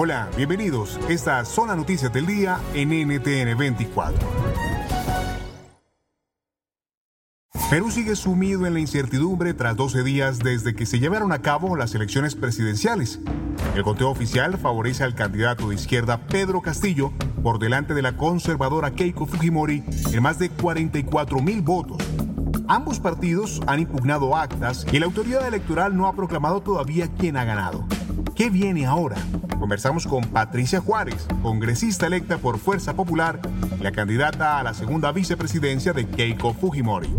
Hola, bienvenidos. Estas son las noticias del día en NTN 24. Perú sigue sumido en la incertidumbre tras 12 días desde que se llevaron a cabo las elecciones presidenciales. El conteo oficial favorece al candidato de izquierda Pedro Castillo por delante de la conservadora Keiko Fujimori en más de 44 mil votos. Ambos partidos han impugnado actas y la autoridad electoral no ha proclamado todavía quién ha ganado. ¿Qué viene ahora? Conversamos con Patricia Juárez, congresista electa por Fuerza Popular y la candidata a la segunda vicepresidencia de Keiko Fujimori.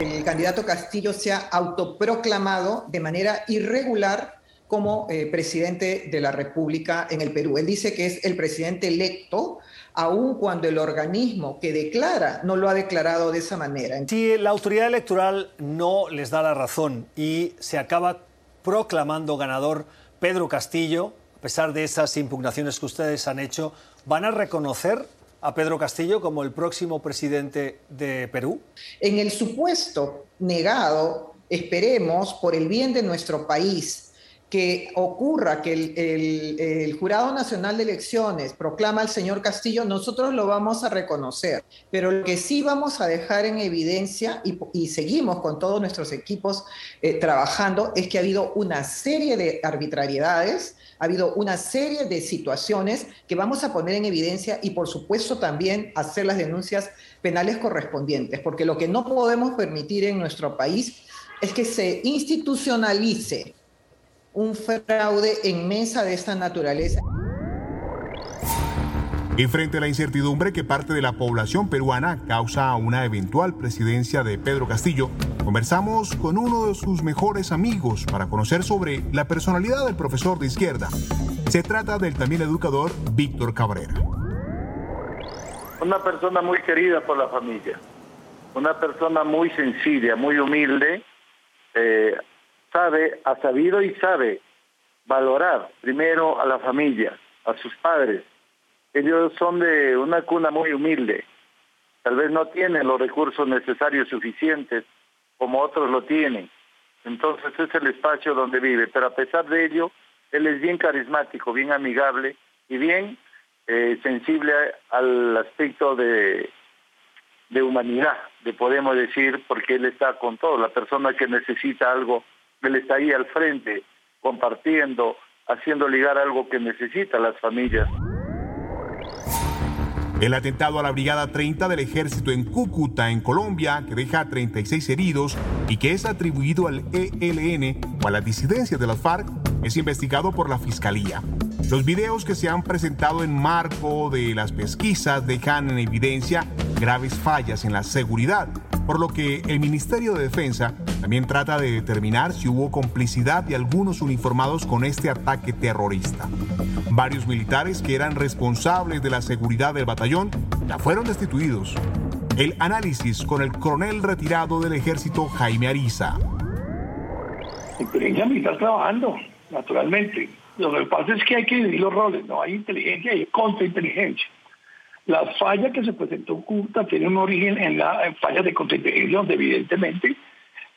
El candidato Castillo se ha autoproclamado de manera irregular como eh, presidente de la República en el Perú. Él dice que es el presidente electo, aun cuando el organismo que declara no lo ha declarado de esa manera. Si la autoridad electoral no les da la razón y se acaba proclamando ganador Pedro Castillo, a pesar de esas impugnaciones que ustedes han hecho, ¿van a reconocer a Pedro Castillo como el próximo presidente de Perú? En el supuesto negado, esperemos, por el bien de nuestro país, que ocurra que el, Jurado Nacional de Elecciones proclama al señor Castillo, nosotros lo vamos a reconocer. Pero lo que sí vamos a dejar en evidencia, y, seguimos con todos nuestros equipos eh, trabajando, es que ha habido una serie de arbitrariedades, ha habido una serie de situaciones que vamos a poner en evidencia y por supuesto también hacer las denuncias penales correspondientes, porque lo que no podemos permitir en nuestro país es que se institucionalice un fraude en mesa de esta naturaleza. Y frente a la incertidumbre que parte de la población peruana causa una eventual presidencia de Pedro Castillo, conversamos con uno de sus mejores amigos para conocer sobre la personalidad del profesor de izquierda. Se trata del también educador Víctor Cabrera. Una persona muy querida por la familia, una persona muy sencilla, muy humilde, eh, sabe, ha sabido y sabe valorar primero a la familia, a sus padres. Ellos son de una cuna muy humilde. Tal vez no tienen los recursos necesarios suficientes como otros lo tienen. Entonces es el espacio donde vive. Pero a pesar de ello, él es bien carismático, bien amigable y bien eh, sensible al aspecto de, de humanidad, de podemos decir, porque él está con todo. La persona que necesita algo él está ahí al frente, compartiendo, haciendo ligar algo que necesitan las familias. El atentado a la Brigada 30 del Ejército en Cúcuta, en Colombia, que deja 36 heridos y que es atribuido al ELN o a la disidencia de las FARC, es investigado por la Fiscalía. Los videos que se han presentado en marco de las pesquisas dejan en evidencia graves fallas en la seguridad, por lo que el Ministerio de Defensa también trata de determinar si hubo complicidad de algunos uniformados con este ataque terrorista. Varios militares que eran responsables de la seguridad del batallón ya fueron destituidos. El análisis con el coronel retirado del ejército Jaime Ariza. Inteligencia militar trabajando, naturalmente. Lo que pasa es que hay que dividir los roles, no hay inteligencia y contrainteligencia. La falla que se presentó en tiene un origen en la falla de contrainteligencia, donde evidentemente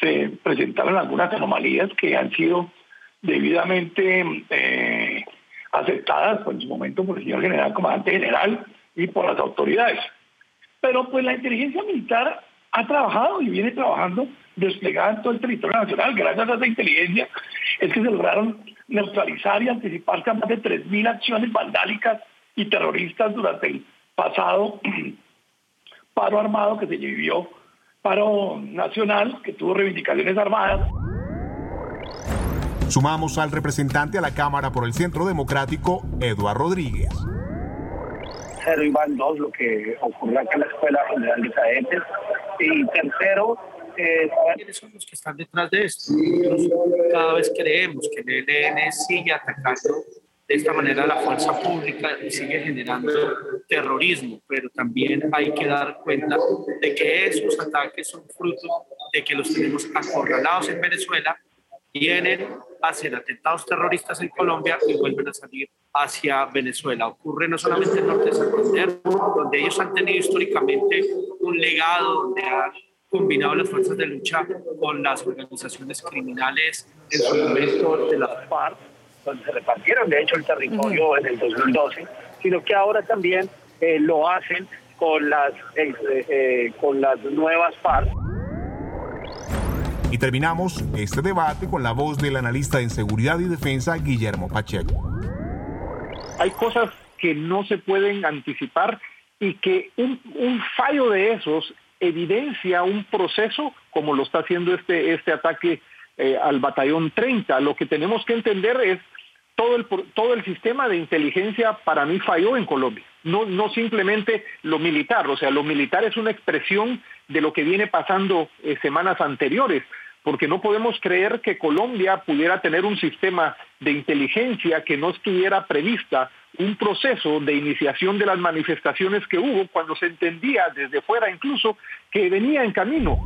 se presentaron algunas anomalías que han sido debidamente eh, aceptadas en su momento por el señor general, comandante general y por las autoridades. Pero pues la inteligencia militar ha trabajado y viene trabajando desplegada en todo el territorio nacional. Gracias a esa inteligencia es que se lograron neutralizar y anticiparse a más de 3.000 acciones vandálicas y terroristas durante el pasado paro armado que se vivió, paro nacional que tuvo reivindicaciones armadas. Sumamos al representante a la Cámara por el Centro Democrático, Eduardo Rodríguez. Cero y van dos, lo que ocurrió acá en la Escuela General de Cadetes. Y tercero, eh, ¿quiénes son los que están detrás de esto? Nosotros cada vez creemos que el ELN sigue atacando de esta manera la fuerza pública sigue generando terrorismo, pero también hay que dar cuenta de que esos ataques son fruto de que los tenemos acorralados en Venezuela vienen, hacen atentados terroristas en Colombia y vuelven a salir hacia Venezuela. Ocurre no solamente en norte de Santander, donde ellos han tenido históricamente un legado, donde han combinado las fuerzas de lucha con las organizaciones criminales en su momento de las FARC, se repartieron de hecho el territorio en el 2012, sino que ahora también eh, lo hacen con las, eh, eh, con las nuevas FARC. Y terminamos este debate con la voz del analista en seguridad y defensa, Guillermo Pacheco. Hay cosas que no se pueden anticipar y que un, fallo de esos evidencia un proceso como lo está haciendo este, este ataque eh, al batallón 30. Lo que tenemos que entender es todo el, todo el sistema de inteligencia para mí falló en Colombia. No, no simplemente lo militar, o sea, lo militar es una expresión de lo que viene pasando eh, semanas anteriores, porque no podemos creer que Colombia pudiera tener un sistema de inteligencia que no estuviera prevista un proceso de iniciación de las manifestaciones que hubo cuando se entendía desde fuera incluso que venía en camino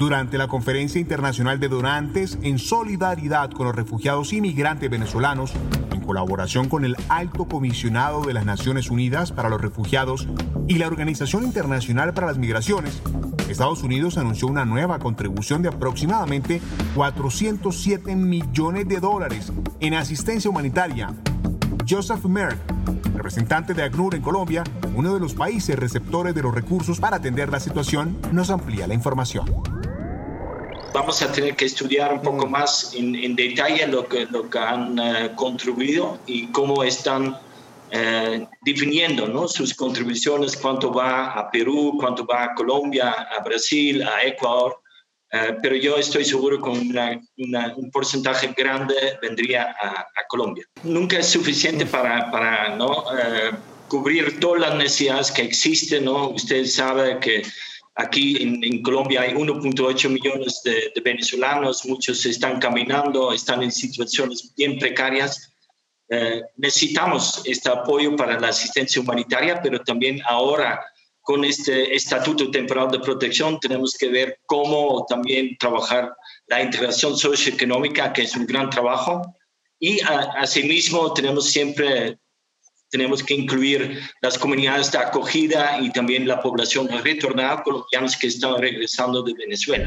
durante la Conferencia Internacional de Donantes en solidaridad con los refugiados inmigrantes venezolanos, en colaboración con el Alto Comisionado de las Naciones Unidas para los Refugiados y la Organización Internacional para las Migraciones, Estados Unidos anunció una nueva contribución de aproximadamente 407 millones de dólares en asistencia humanitaria. Joseph Merck, representante de ACNUR en Colombia, uno de los países receptores de los recursos para atender la situación, nos amplía la información vamos a tener que estudiar un poco más en, detalle lo que, lo que han eh, contribuido y cómo están eh, definiendo ¿no? sus contribuciones, cuánto va a Perú, cuánto va a Colombia, a Brasil, a Ecuador. Eh, pero yo estoy seguro que un porcentaje grande vendría a, a, Colombia. Nunca es suficiente para, para ¿no? cubrir todas las necesidades que existen. ¿no? Usted sabe que Aquí en, Colombia hay 1.8 millones de, venezolanos, muchos están caminando, están en situaciones bien precarias. Eh, necesitamos este apoyo para la asistencia humanitaria, pero también ahora con este estatuto temporal de protección tenemos que ver cómo también trabajar la integración socioeconómica, que es un gran trabajo. Y asimismo tenemos siempre tenemos que incluir las comunidades de acogida y también la población retornada colombianos que están regresando de Venezuela.